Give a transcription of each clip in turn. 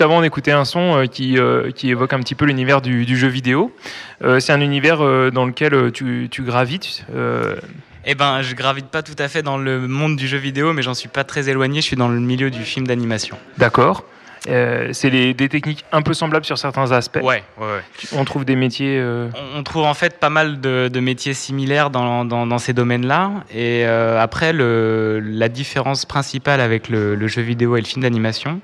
Avant, on écoutait un son euh, qui, euh, qui évoque un petit peu l'univers du, jeu vidéo. Euh, c'est un univers dans lequel tu, tu gravites. Eh ben, je gravite pas tout à fait dans le monde du jeu vidéo, mais j'en suis pas très éloigné. Je suis dans le milieu du film d'animation. D'accord. c'est des techniques un peu semblables sur certains aspects. Ouais, ouais, On trouve des métiers. On, trouve en fait pas mal de, métiers similaires dans, dans, ces domaines-là. Et après, le, la différence principale avec le, le, jeu vidéo et le film d'animation,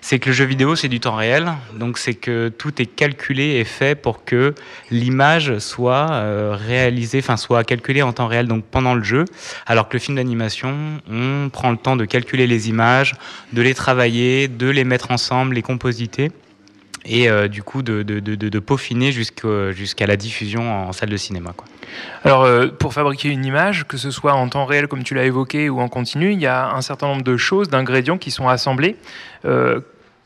c'est que le jeu vidéo, c'est du temps réel. Donc, c'est que tout est calculé et fait pour que l'image soit euh, réalisée, enfin, soit calculée en temps réel, donc pendant le jeu. Alors que le film d'animation, on prend le temps de calculer les images, de les travailler, de les mettre ensemble, les compositer et euh, du coup de, de, de, peaufiner jusqu'à la diffusion en salle de cinéma. Quoi. Alors euh, pour fabriquer une image, que ce soit en temps réel comme tu l'as évoqué ou en continu, il y a un certain nombre de choses, d'ingrédients qui sont assemblés. Euh,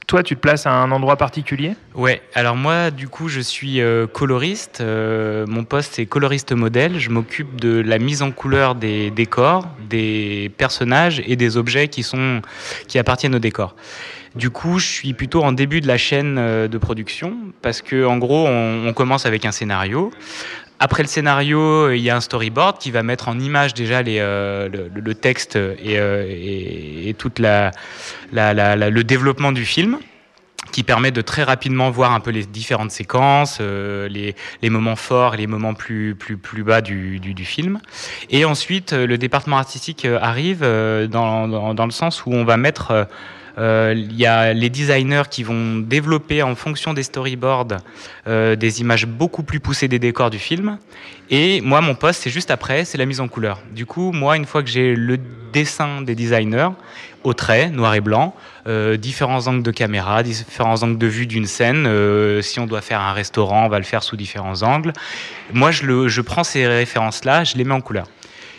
toi, tu te places à un endroit particulier? Ouais, alors moi, du coup, je suis coloriste. mon poste est coloriste modèle. Je m'occupe de la mise en couleur des décors, des personnages et des objets qui, sont, qui appartiennent au décor. Du coup, je suis plutôt en début de la chaîne euh, de production parce que, en gros, on, commence avec un scénario. Après le scénario, il y a un storyboard qui va mettre en image déjà euh, le, texte et, euh, le développement du film qui permet de très rapidement voir un peu les différentes séquences, les, moments forts les moments plus, bas du, film. Et ensuite, le département artistique arrive dans, le sens où on va mettre euh, il y a les designers qui vont développer en fonction des storyboards euh, des images beaucoup plus poussées des décors du film. Et moi, mon poste, c'est juste après, c'est la mise en couleur. Du coup, moi, une fois que j'ai le dessin des designers, au trait, noir et blanc, euh, différents angles de caméra, différents angles de vue d'une scène. si on doit faire un restaurant, on va le faire sous différents angles. Moi, je, je prends ces références-là, je les mets en couleur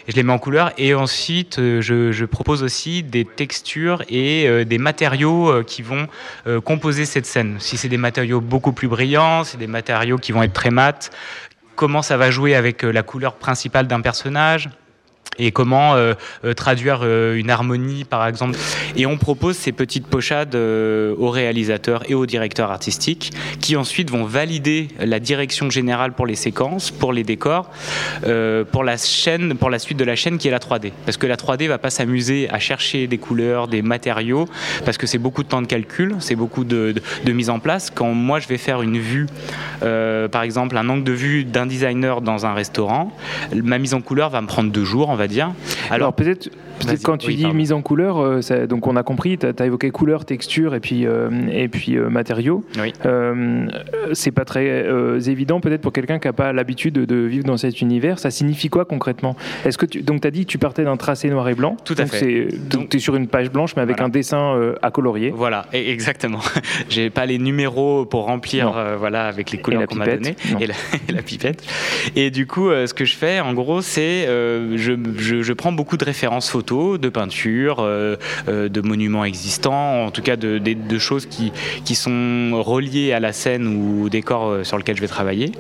je les mets en couleur. Et ensuite, euh, je, propose aussi des textures et euh, des matériaux euh, qui vont composer cette scène. Si c'est des matériaux beaucoup plus brillants, c'est des matériaux qui vont être très mat, comment ça va jouer avec la couleur principale d'un personnage et comment euh, euh, traduire euh, une harmonie par exemple. Et on propose ces petites pochades aux réalisateurs et aux directeurs artistiques qui ensuite vont valider la direction générale pour les séquences, pour les décors, pour la chaîne, pour la suite de la chaîne qui est la 3D. Parce que la 3D va pas s'amuser à chercher des couleurs, des matériaux, parce que c'est beaucoup de temps de calcul, c'est beaucoup de, mise en place. Quand moi je vais faire une vue, par exemple un angle de vue d'un designer dans un restaurant, ma mise en couleur va me prendre deux jours, dire. Alors, peut-être quand tu dis mise en couleur, euh, donc on a compris, tu as, évoqué couleur, texture et puis, euh, et puis euh, matériaux. c'est pas très évident peut-être pour quelqu'un qui n'a pas l'habitude de, vivre dans cet univers. Ça signifie quoi concrètement? Est-ce que tu, donc tu as dit que tu partais d'un tracé noir et blanc. Tout à fait. Donc tu es sur une page blanche mais avec un dessin à colorier. Voilà, e-, exactement. J'ai pas les numéros pour remplir voilà avec les couleurs qu'on m'a données et la, et la, pipette. Et du coup, ce que je fais en gros, c'est je, je, je prends beaucoup de références photos de peintures, euh, euh, de monuments existants, en tout cas de, choses qui, qui sont reliées à la scène ou au décor euh, sur lequel je vais travailler.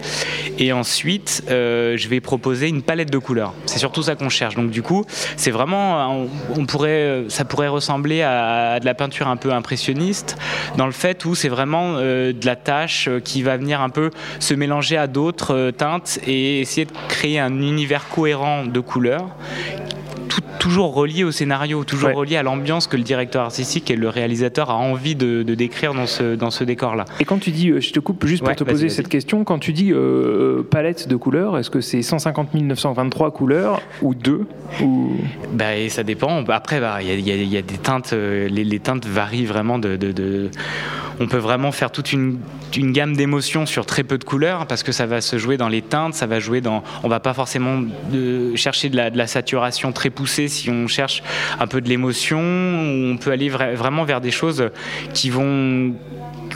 Et ensuite, je vais proposer une palette de couleurs. C'est surtout ça qu'on cherche. Donc du coup, c'est vraiment, on, pourrait, ça pourrait ressembler à, de la peinture un peu impressionniste, dans le fait où c'est vraiment de la tâche qui va venir un peu se mélanger à d'autres teintes et essayer de créer un univers cohérent de couleurs toujours relié au scénario, toujours relié à l'ambiance que le directeur artistique et le réalisateur a envie de, décrire dans ce, dans ce décor-là. Et quand tu dis, euh, je te coupe juste pour te poser cette question, quand tu dis euh, euh, palette de couleurs, est-ce que c'est 150 923 couleurs ou deux ou... Bah, et ça dépend. Après, bah, il y, y, a des teintes, les, teintes varient vraiment de, de on peut vraiment faire toute une, gamme d'émotions sur très peu de couleurs parce que ça va se jouer dans les teintes, ça va jouer dans. On va pas forcément chercher de la, saturation très poussée si on cherche un peu de l'émotion. On peut aller vraiment vers des choses qui vont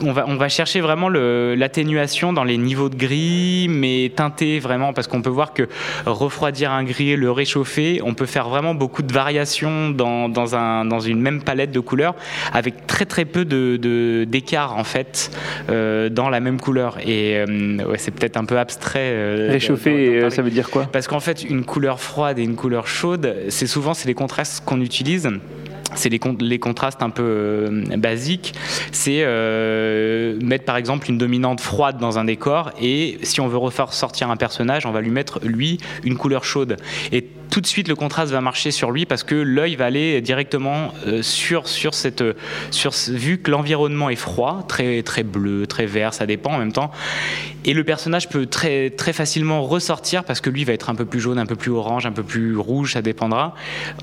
on va, on va chercher vraiment l'atténuation dans les niveaux de gris, mais teinté vraiment, parce qu'on peut voir que refroidir un gris et le réchauffer, on peut faire vraiment beaucoup de variations dans, dans, un, dans une même palette de couleurs, avec très très peu d'écart de, en fait euh, dans la même couleur. Et euh, ouais, c'est peut-être un peu abstrait. Euh, réchauffer, ça veut dire quoi? Parce qu'en fait, une couleur froide et une couleur chaude, c'est souvent c'est les contrastes qu'on utilise. C'est les, contrastes un peu euh, basiques, c'est euh, mettre par exemple une dominante froide dans un décor et si on veut refaire sortir un personnage, on va lui mettre lui une couleur chaude. Et tout de suite le contraste va marcher sur lui parce que l'œil va aller directement euh, sur, sur cette sur vu que l'environnement est froid, très très bleu, très vert, ça dépend en même temps. Et le personnage peut très très facilement ressortir parce que lui va être un peu plus jaune, un peu plus orange, un peu plus rouge, ça dépendra.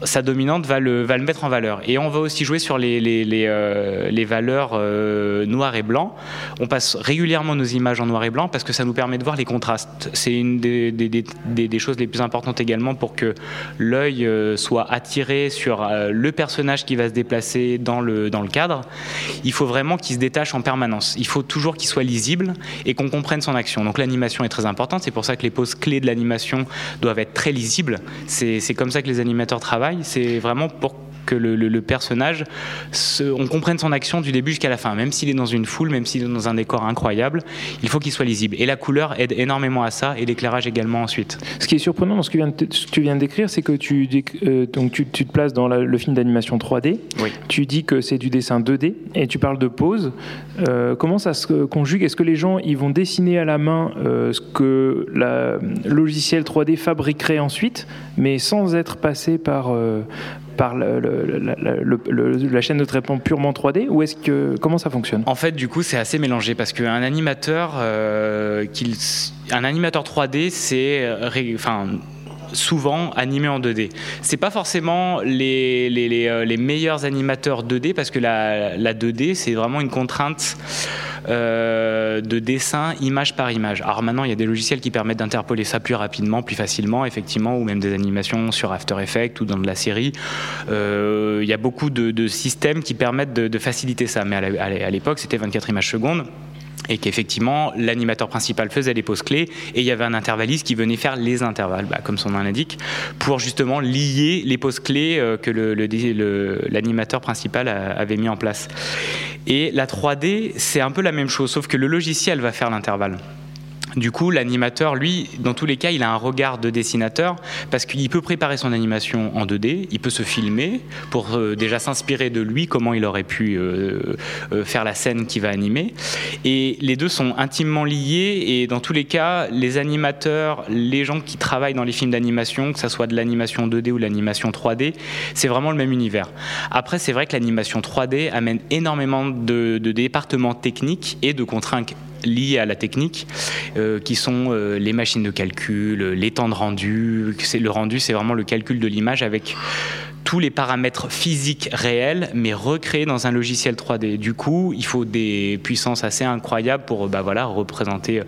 Sa dominante va le va le mettre en valeur. Et on va aussi jouer sur les les, les, euh, les valeurs euh, noir et blanc. On passe régulièrement nos images en noir et blanc parce que ça nous permet de voir les contrastes. C'est une des, des, des, des choses les plus importantes également pour que l'œil euh, soit attiré sur euh, le personnage qui va se déplacer dans le, dans le cadre, il faut vraiment qu'il se détache en permanence. Il faut toujours qu'il soit lisible et qu'on comprenne son action. Donc l'animation est très importante, c'est pour ça que les poses clés de l'animation doivent être très lisibles. C'est comme ça que les animateurs travaillent, c'est vraiment pour que le, personnage, on comprenne son action du début jusqu'à la fin. Même s'il est dans une foule, même s'il est dans un décor incroyable, il faut qu'il soit lisible. Et la couleur aide énormément à ça, et l'éclairage également ensuite. Ce qui est surprenant dans ce que tu viens de décrire, c'est que tu, euh, donc tu, te places dans le film d'animation 3D, tu dis que c'est du dessin 2D, et tu parles de pose. Euh, comment ça se conjugue? Est-ce que les gens ils vont dessiner à la main euh, ce que le logiciel 3D fabriquerait ensuite, mais sans être passé par, par la chaîne de traitement purement 3D ou est-ce que comment ça fonctionne? En fait, du coup, c'est assez mélangé parce qu'un animateur, euh, un animateur 3D, c'est enfin souvent animé en 2D. C'est pas forcément les, les, euh, les, meilleurs animateurs 2D parce que la, la 2D c'est vraiment une contrainte euh, de dessin image par image. Alors maintenant, il y a des logiciels qui permettent d'interpoler ça plus rapidement, plus facilement, effectivement, ou même des animations sur After Effects ou dans de la série. Euh, il y a beaucoup de, systèmes qui permettent de, faciliter ça. Mais à l'époque, c'était 24 images secondes et qu'effectivement l'animateur principal faisait les pauses clés et il y avait un intervalliste qui venait faire les intervalles, bah, comme son nom l'indique, pour justement lier les pauses clés euh, que l'animateur principal avait mis en place. Et la 3D, c'est un peu la même chose, sauf que le logiciel va faire l'intervalle. Du coup, l'animateur, lui, dans tous les cas, il a un regard de dessinateur parce qu'il peut préparer son animation en 2D, il peut se filmer pour euh, déjà s'inspirer de lui, comment il aurait pu euh, euh, faire la scène qu'il va animer. Et les deux sont intimement liés et dans tous les cas, les animateurs, les gens qui travaillent dans les films d'animation, que ce soit de l'animation 2D ou l'animation 3D, c'est vraiment le même univers. Après, c'est vrai que l'animation 3D amène énormément de, de départements techniques et de contraintes liées à la technique, euh, qui sont euh, les machines de calcul, les temps de rendu. Le rendu, c'est vraiment le calcul de l'image avec tous les paramètres physiques réels, mais recréés dans un logiciel 3D. Du coup, il faut des puissances assez incroyables pour bah, voilà, représenter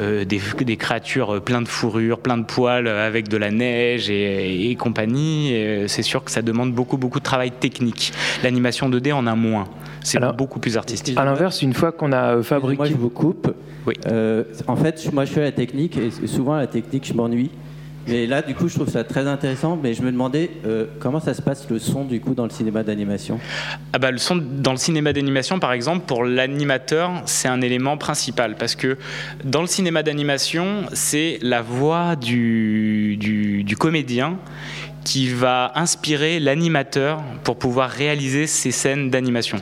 euh, des, des, créatures plein de fourrures, plein de poils, avec de la neige et, compagnie. C'est sûr que ça demande beaucoup, beaucoup de travail technique. L'animation 2D en a moins. C'est beaucoup plus artistique. À l'inverse, une fois qu'on a fabriqué... Moi, je vous coupe. Oui. Euh, en fait, moi, je fais la technique, et souvent, la technique, je m'ennuie. Mais là, du coup, je trouve ça très intéressant. Mais je me demandais euh, comment ça se passe le son, du coup, dans le cinéma d'animation? Ah bah, le son dans le cinéma d'animation, par exemple, pour l'animateur, c'est un élément principal parce que dans le cinéma d'animation, c'est la voix du, du comédien qui va inspirer l'animateur pour pouvoir réaliser ces scènes d'animation.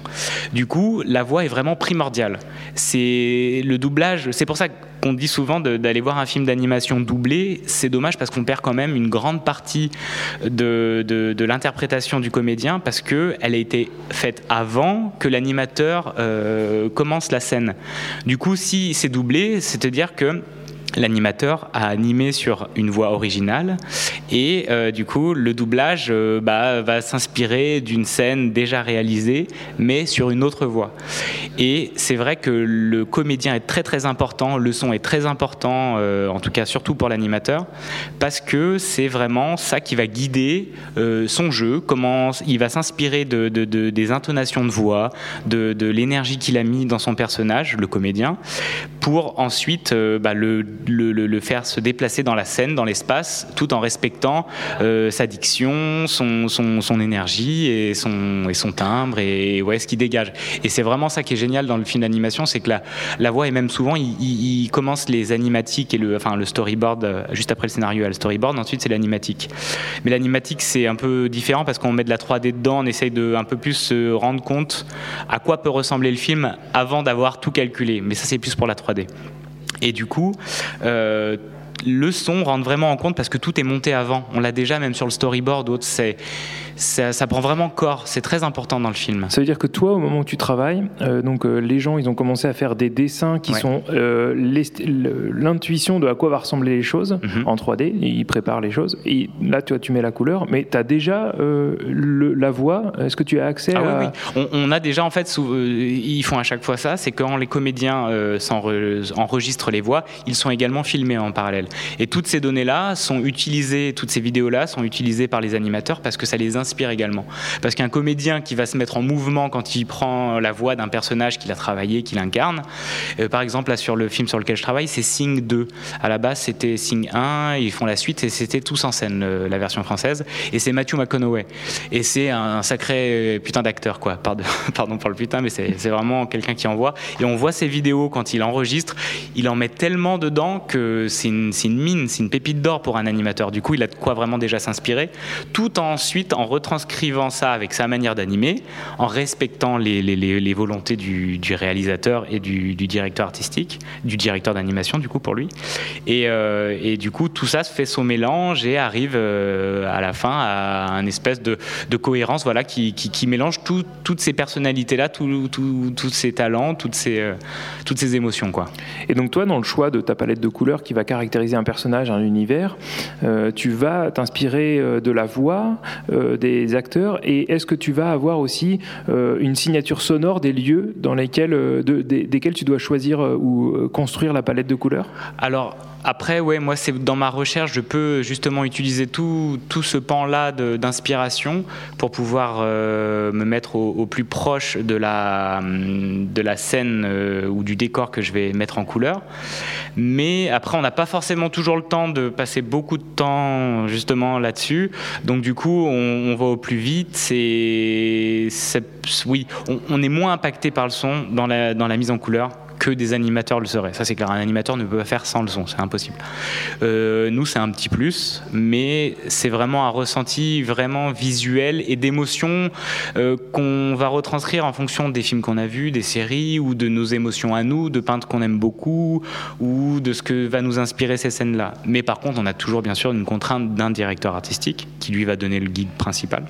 Du coup, la voix est vraiment primordiale. C'est le doublage, c'est pour ça qu'on dit souvent d'aller voir un film d'animation doublé, c'est dommage parce qu'on perd quand même une grande partie de, l'interprétation du comédien parce qu'elle a été faite avant que l'animateur euh, commence la scène. Du coup, si c'est doublé, c'est-à-dire que l'animateur a animé sur une voix originale. Et euh, du coup le doublage euh, bah, va s'inspirer d'une scène déjà réalisée mais sur une autre voix. Et c'est vrai que le comédien est très très important le son est très important euh, en tout cas surtout pour l'animateur parce que c'est vraiment ça qui va guider son jeu comment il va s'inspirer de, des intonations de voix de, l'énergie qu'il a mis dans son personnage le comédien pour ensuite bah, le le, faire se déplacer dans la scène, dans l'espace, tout en respectant euh, sa diction, son, son, énergie et son, et son timbre et ouais, ce qu'il dégage. Et c'est vraiment ça qui est génial dans le film d'animation, c'est que la, la voix, et même souvent, il, commence les animatiques et le, enfin, le storyboard, euh, juste après le scénario, à le storyboard, ensuite c'est l'animatique. Mais l'animatique, c'est un peu différent parce qu'on met de la 3D dedans, on essaye de un peu plus se rendre compte à quoi peut ressembler le film avant d'avoir tout calculé. Mais ça, c'est plus pour la 3D. Et du coup, euh, le son rentre vraiment en compte parce que tout est monté avant. On l'a déjà même sur le storyboard ou autre. C'est ça, prend vraiment corps. C'est très important dans le film. Ça veut dire que toi, au moment où tu travailles, euh, donc euh, les gens, ils ont commencé à faire des dessins qui sont euh, l'intuition de à quoi va ressembler les choses mhm. en 3D. Ils préparent les choses. Et là, toi, tu mets la couleur, mais tu as déjà la voix. Est-ce que tu as accès ah, à... Oui, oui. On, a déjà, en fait, ils font à chaque fois ça. C'est quand les comédiens enregistrent les voix, ils sont également filmés en parallèle. Et toutes ces données-là sont utilisées, toutes ces vidéos-là sont utilisées par les animateurs parce que ça les inspire également. Parce qu'un comédien qui va se mettre en mouvement quand il prend la voix d'un personnage qu'il a travaillé, qu'il incarne, euh, par exemple là sur le film sur lequel je travaille, c'est Sing 2. À la base c'était Sing 1, ils font la suite et c'était tous en scène la version française. Et c'est Matthew McConaughey. Et c'est un, sacré euh, putain d'acteur quoi. Pardon, pardon pour le putain, mais c'est vraiment quelqu'un qui envoie. Et on voit ses vidéos quand il enregistre, il en met tellement dedans que c'est une, une mine, c'est une pépite d'or pour un animateur. Du coup, il a de quoi vraiment déjà s'inspirer, tout ensuite en retranscrivant ça avec sa manière d'animer, en respectant les, volontés du, réalisateur et du, directeur artistique, du directeur d'animation du coup pour lui. Et, euh, du coup, tout ça se fait son mélange et arrive euh, à la fin à un espèce de, cohérence voilà, qui, qui, mélange toutes ces personnalités-là, tous ces talents, toutes ces, euh, toutes ces émotions. Quoi. Et donc toi, dans le choix de ta palette de couleurs qui va caractériser un personnage, un univers, tu vas t'inspirer de la voix, des acteurs Et est-ce que tu vas avoir aussi euh, une signature sonore des lieux dans lesquels, euh, tu dois choisir euh, ou construire la palette de couleurs? Alors, après, ouais, moi, c'est dans ma recherche, je peux justement utiliser tout, tout ce pan-là d'inspiration pour pouvoir me mettre au, plus proche de la, de la scène ou du décor que je vais mettre en couleur. Mais après, on n'a pas forcément toujours le temps de passer beaucoup de temps justement là-dessus. Donc, du coup, on, on va au plus vite. C'est, oui, on, est moins impacté par le son dans la, dans la mise en couleur que des animateurs le seraient. Ça, c'est clair. Un animateur ne peut pas faire sans le son, c'est impossible. Euh, nous, c'est un petit plus, mais c'est vraiment un ressenti vraiment visuel et d'émotion euh, qu'on va retranscrire en fonction des films qu'on a vus, des séries ou de nos émotions à nous, de peintres qu'on aime beaucoup ou de ce que va nous inspirer ces scènes-là. Mais par contre, on a toujours bien sûr une contrainte d'un directeur artistique qui lui va donner le guide principal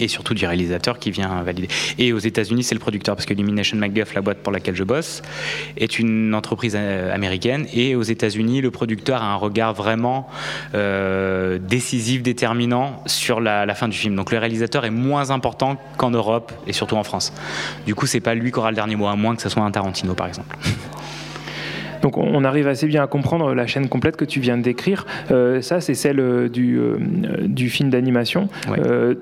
et surtout du réalisateur qui vient valider. Et aux États-Unis, c'est le producteur, parce que Illumination MacGuff, la boîte pour laquelle je bosse, est une entreprise euh, américaine. Et aux États-Unis, le producteur a un regard vraiment euh, décisif, déterminant sur la, la, fin du film. Donc le réalisateur est moins important qu'en Europe et surtout en France. Du coup, c'est pas lui qui aura le dernier mot, à moins que ce soit un Tarantino, par exemple. Donc on arrive assez bien à comprendre la chaîne complète que tu viens de décrire. Euh, ça, c'est celle euh, du, euh, du film d'animation.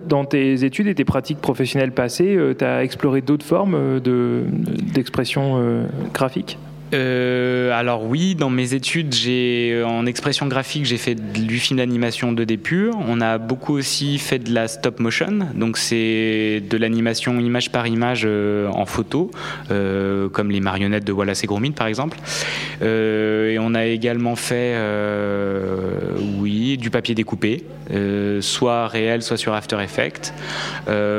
dans tes études et tes pratiques professionnelles passées, tu as exploré d'autres formes d'expression graphique? Euh, alors oui, dans mes études, j'ai euh, en expression graphique, j'ai fait du film d'animation 2D pur. On a beaucoup aussi fait de la stop motion, donc c'est de l'animation image par image euh, en photo, comme les marionnettes de Wallace et Gromit par exemple. et on a également fait, oui, du papier découpé, soit réel, soit sur After Effects,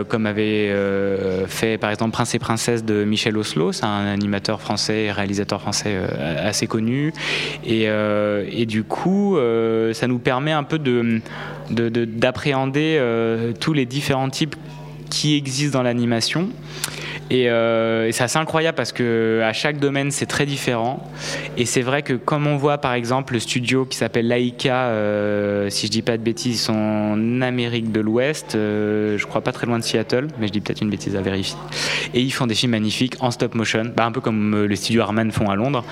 comme avait fait par exemple Prince et Princesse de Michel Oslo, c'est un animateur français et réalisateur français euh, assez connu. Et, euh, et du coup, euh, ça nous permet un peu de, d'appréhender tous les différents types qui existent dans l'animation euh, et, c'est assez incroyable parce que à chaque domaine c'est très différent. Et c'est vrai que comme on voit par exemple le studio qui s'appelle Laika, euh, si je dis pas de bêtises, ils sont en Amérique de l'Ouest, euh, je crois pas très loin de Seattle, mais je dis peut-être une bêtise à vérifier. Et ils font des films magnifiques en stop motion, bah, un peu comme le studio Harman font à Londres.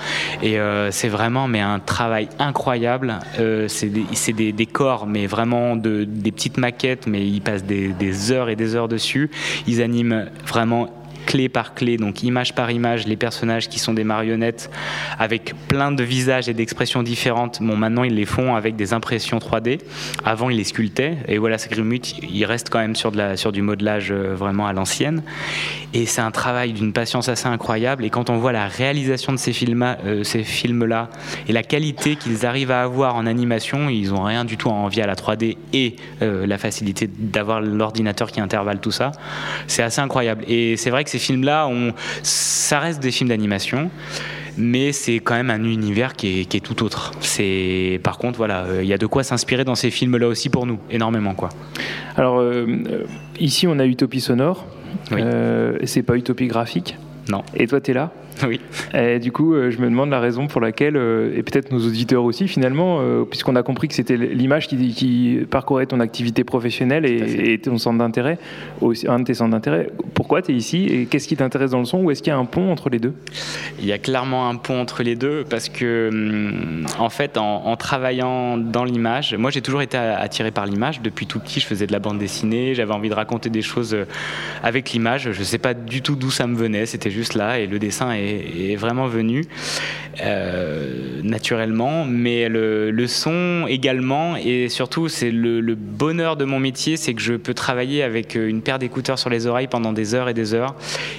Et c'est vraiment mais un travail incroyable. c'est des, des, décors, mais vraiment de, des petites maquettes, mais ils passent des, des heures et des heures dessus. Ils animent vraiment clé par clé, donc image par image, les personnages qui sont des marionnettes avec plein de visages et d'expressions différentes. Bon, maintenant ils les font avec des impressions 3D. Avant ils les sculptaient. Et voilà, Grimut, il reste quand même sur, de la, sur du modelage euh, vraiment à l'ancienne. Et c'est un travail d'une patience assez incroyable. Et quand on voit la réalisation de ces films-là euh, films et la qualité qu'ils arrivent à avoir en animation, ils n'ont rien du tout à envier à la 3D et euh, la facilité d'avoir l'ordinateur qui intervalle tout ça. C'est assez incroyable. Et c'est vrai que ces films-là, ça reste des films d'animation mais c'est quand même un univers qui est, tout autre. C'est par contre voilà, euh, il y a de quoi s'inspirer dans ces films-là aussi pour nous, énormément quoi. Alors ici on a Utopie sonore, oui. c'est pas Utopie graphique. Non. Et toi tu es là? Oui. Et du coup, euh, je me demande la raison pour laquelle, euh, et peut-être nos auditeurs aussi finalement, euh, puisqu'on a compris que c'était l'image qui, qui, parcourait ton activité professionnelle et, ton centre d'intérêt, un de tes centres d'intérêt. Pourquoi tu es ici et qu'est-ce qui t'intéresse dans le son ou est-ce qu'il y a un pont entre les deux? Il y a clairement un pont entre les deux parce que, hum, en fait, en, travaillant dans l'image, moi j'ai toujours été attiré par l'image. Depuis tout petit, je faisais de la bande dessinée, j'avais envie de raconter des choses avec l'image. Je ne sais pas du tout d'où ça me venait, c'était juste là et le dessin est est, vraiment venu euh, naturellement, mais le, son également, et surtout c'est le, bonheur de mon métier, c'est que je peux travailler avec une paire d'écouteurs sur les oreilles pendant des heures et des heures,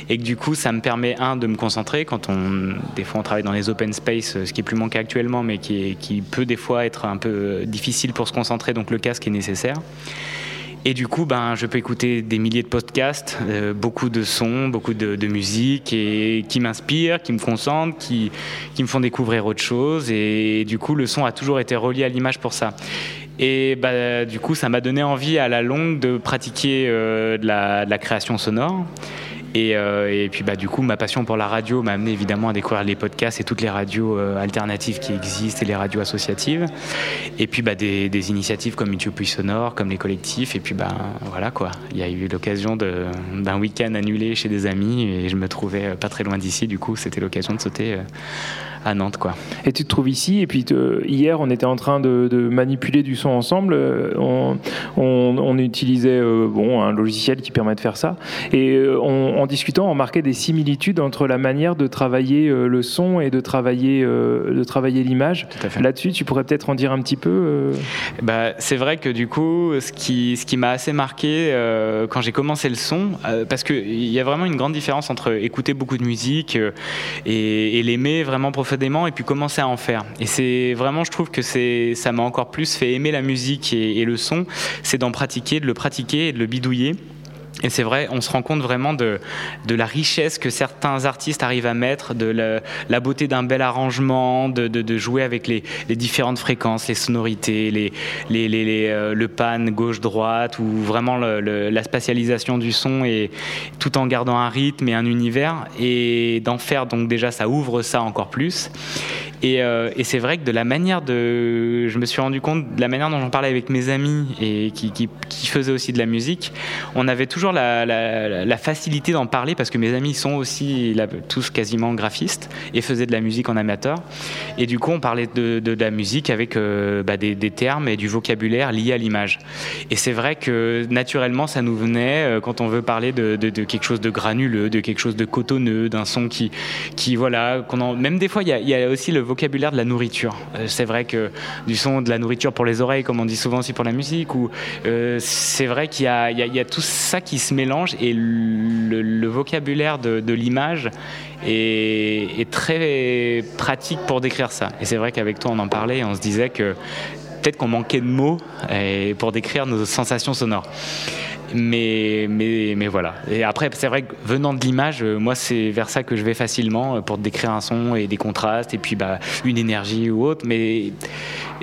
et que du coup ça me permet un de me concentrer quand on, des fois on travaille dans les open space, ce qui est plus mon actuellement, mais qui, qui peut des fois être un peu difficile pour se concentrer, donc le casque est nécessaire. Et du coup, ben, je peux écouter des milliers de podcasts, euh, beaucoup de sons, beaucoup de, musique, et qui m'inspirent, qui me concentrent, qui, qui me font découvrir autre chose. Et du coup, le son a toujours été relié à l'image pour ça. Et bah, du coup, ça m'a donné envie à la longue de pratiquer euh, de, la, de, la, création sonore. Euh, et, puis bah, du coup, ma passion pour la radio m'a amené évidemment à découvrir les podcasts et toutes les radios euh, alternatives qui existent et les radios associatives. Et puis bah, des, initiatives comme Utopie Sonore, comme les collectifs. Et puis bah, voilà quoi, il y a eu l'occasion d'un week-end annulé chez des amis et je me trouvais pas très loin d'ici. Du coup, c'était l'occasion de sauter euh, à Nantes. Quoi. Et tu te trouves ici, et puis hier, on était en train de, manipuler du son ensemble. Euh, on, utilisait euh, bon, un logiciel qui permet de faire ça. Et euh, en discutant, on marquait des similitudes entre la manière de travailler le son et de travailler, de travailler l'image. Là-dessus, tu pourrais peut-être en dire un petit peu bah, C'est vrai que du coup, ce qui, ce qui m'a assez marqué quand j'ai commencé le son, parce qu'il y a vraiment une grande différence entre écouter beaucoup de musique et, et l'aimer vraiment profondément et puis commencer à en faire. Et c'est vraiment, je trouve que c'est, ça m'a encore plus fait aimer la musique et, et le son, c'est d'en pratiquer, de le pratiquer et de le bidouiller. Et c'est vrai, on se rend compte vraiment de, la richesse que certains artistes arrivent à mettre, de la, beauté d'un bel arrangement, de, jouer avec les, différentes fréquences, les sonorités, euh, le pan gauche-droite, ou vraiment la spatialisation du son, et tout en gardant un rythme et un univers, et d'en faire, donc déjà ça ouvre ça encore plus. Et, euh, et c'est vrai que de la manière de. Je me suis rendu compte de la manière dont j'en parlais avec mes amis et qui, qui, qui faisaient aussi de la musique, on avait toujours la, facilité d'en parler parce que mes amis sont aussi tous quasiment graphistes et faisaient de la musique en amateur. Et du coup, on parlait de, de, la musique avec euh, bah, des, termes et du vocabulaire liés à l'image. Et c'est vrai que naturellement, ça nous venait euh, quand on veut parler de, de, quelque chose de granuleux, de quelque chose de cotonneux, d'un son qui, qui voilà, qu'on même des fois, il y, y, a, aussi le vocabulaire de la nourriture. Euh, c'est vrai que du son de la nourriture pour les oreilles, comme on dit souvent aussi pour la musique, ou c'est vrai qu'il y, a, tout ça qui se mélange et le, vocabulaire de, l'image est, très pratique pour décrire ça. Et c'est vrai qu'avec toi, on en parlait et on se disait que peut-être qu'on manquait de mots pour décrire nos sensations sonores. Mais, mais, mais voilà. Et après, c'est vrai que venant de l'image, euh, moi, c'est vers ça que je vais facilement euh, pour décrire un son et des contrastes et puis bah, une énergie ou autre. Mais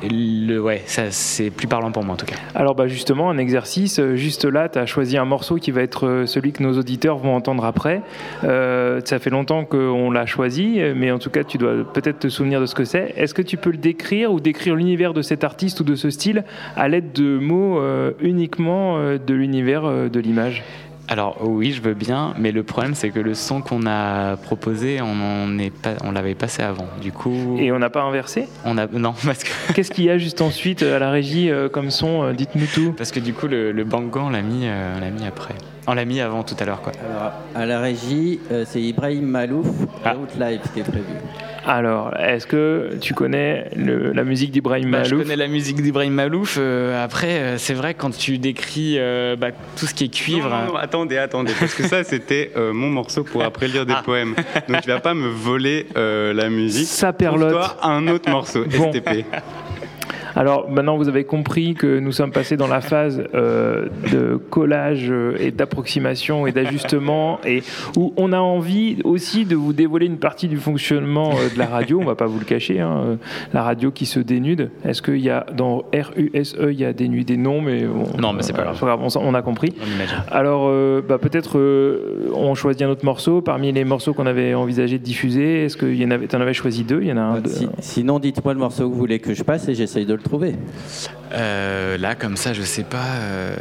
le, ouais, ça, c'est plus parlant pour moi en tout cas. Alors, bah, justement, un exercice. Euh, juste là, tu as choisi un morceau qui va être celui que nos auditeurs vont entendre après. ça fait longtemps qu'on l'a choisi, mais en tout cas, tu dois peut-être te souvenir de ce que c'est. Est-ce que tu peux le décrire ou décrire l'univers de cet artiste ou de ce style à l'aide de mots uniquement de l'univers euh, de l'image Alors oui, je veux bien, mais le problème c'est que le son qu'on a proposé, on on l'avait passé avant. Du coup. Et on n'a pas inversé On a non parce que. Qu'est-ce qu'il y a juste ensuite à la régie comme son Dites-nous tout. Parce que du coup le, le on l'a mis, on l'a mis après. On l'a mis avant tout à l'heure quoi. Alors, à la régie, c'est Ibrahim Malouf, ah. Outlive qui est prévu. Alors, est-ce que tu connais la musique d'Ibrahim bah, Malouf Je connais la musique d'Ibrahim Malouf. Euh, après, euh, c'est vrai, quand tu décris euh, bah, tout ce qui est cuivre. Non, attendez, attendez, parce que ça, c'était mon morceau pour après lire des ah. poèmes. Donc, tu vas pas me voler la musique. Ça perlote. Toi, un autre morceau, STP. Alors maintenant, vous avez compris que nous sommes passés dans la phase euh, de collage euh, et d'approximation et d'ajustement, et où on a envie aussi de vous dévoiler une partie du fonctionnement euh, de la radio. On va pas vous le cacher, hein, la radio qui se dénude. Est-ce qu'il y a dans RUSE, il y a dénudé? Non, mais non, mais c'est pas grave. On, a compris. Alors bah, peut-être on choisit un autre morceau parmi les morceaux qu'on avait envisagé de diffuser. Est-ce qu'il y en avait, en avais choisi deux? Il y en a un. sinon, dites-moi le morceau que vous voulez que je passe et j'essaye de le trouver euh, Là, comme ça, je sais pas. Euh,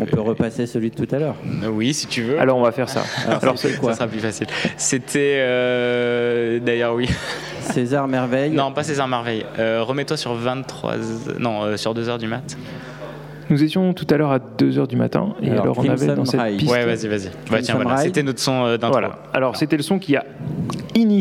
on peut repasser celui de tout à l'heure. Oui, si tu veux. Alors, on va faire ça. Alors, c'est quoi Ça sera plus facile. C'était. Euh, d'ailleurs, oui. César Merveille Non, pas César Merveille. Remets-toi sur 23. Non, sur 2 heures du mat. Nous étions tout à l'heure à 2h du matin et alors, on avait dans cette piste. Ouais, vas-y, vas-y. Bah, tiens, voilà. C'était notre son euh, d'intro. Voilà. Alors, c'était le son qui a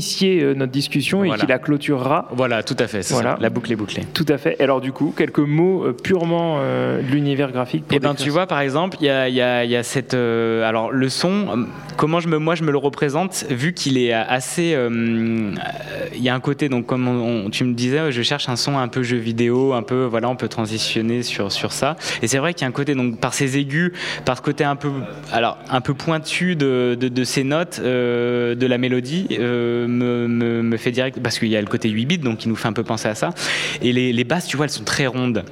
initié euh, notre discussion et qui la clôturera. Voilà, tout à fait. Voilà. La boucle est bouclée. Tout à fait. Alors, du coup, quelques mots euh, purement de l'univers graphique. Eh bien, tu vois, par exemple, il y a, y, a, y a, cette. alors, le son, comment je me, moi je me le représente, vu qu'il est assez. Il y a un côté, donc, comme tu me disais, je cherche un son un peu jeu vidéo, un peu. Voilà, on peut transitionner sur, sur ça. Et c'est vrai qu'il y a un côté, donc par ses aigus, par ce côté un peu, alors, un peu pointu de, de, ces notes, euh, de la mélodie, euh, me, fait direct, parce qu'il y a le côté 8 bits, donc qui nous fait un peu penser à ça. Et les, les basses, tu vois, elles sont très rondes.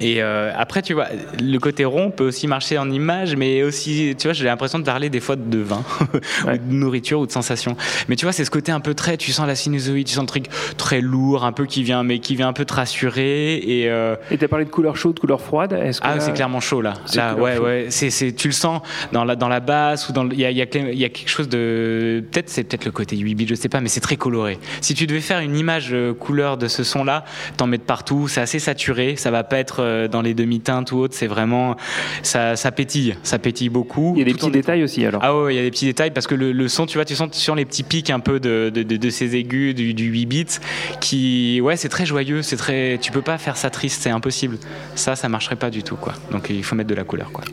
Et euh, après, tu vois, le côté rond peut aussi marcher en image, mais aussi, tu vois, j'ai l'impression de parler des fois de vin, ou de nourriture ou de sensation. Mais tu vois, c'est ce côté un peu très, tu sens la sinusoïde, tu sens le truc très lourd, un peu qui vient, mais qui vient un peu te rassurer. Et euh... tu as parlé de couleur chaude, couleur froide. Que ah, c'est clairement chaud là. Là, ouais, ouais. C'est, tu le sens dans la, dans la basse ou dans, il y a, y, a, y a, quelque chose de, peut-être c'est peut-être le côté 8 bits, je sais pas, mais c'est très coloré. Si tu devais faire une image euh, couleur de ce son-là, t'en mets de partout, c'est assez saturé, ça va pas être euh, dans les demi-teintes ou autres, c'est vraiment ça, ça, pétille, ça pétille beaucoup. Il y a des petits détails aussi alors. Ah ouais, il y a des petits détails parce que le, son, tu vois, tu sens sur les petits pics un peu de, de, ces aigus du, 8 bits qui, ouais, c'est très joyeux, c'est très, tu peux pas faire ça triste, c'est impossible. Ça, ça marcherait pas du tout quoi. Donc il faut mettre de la couleur quoi.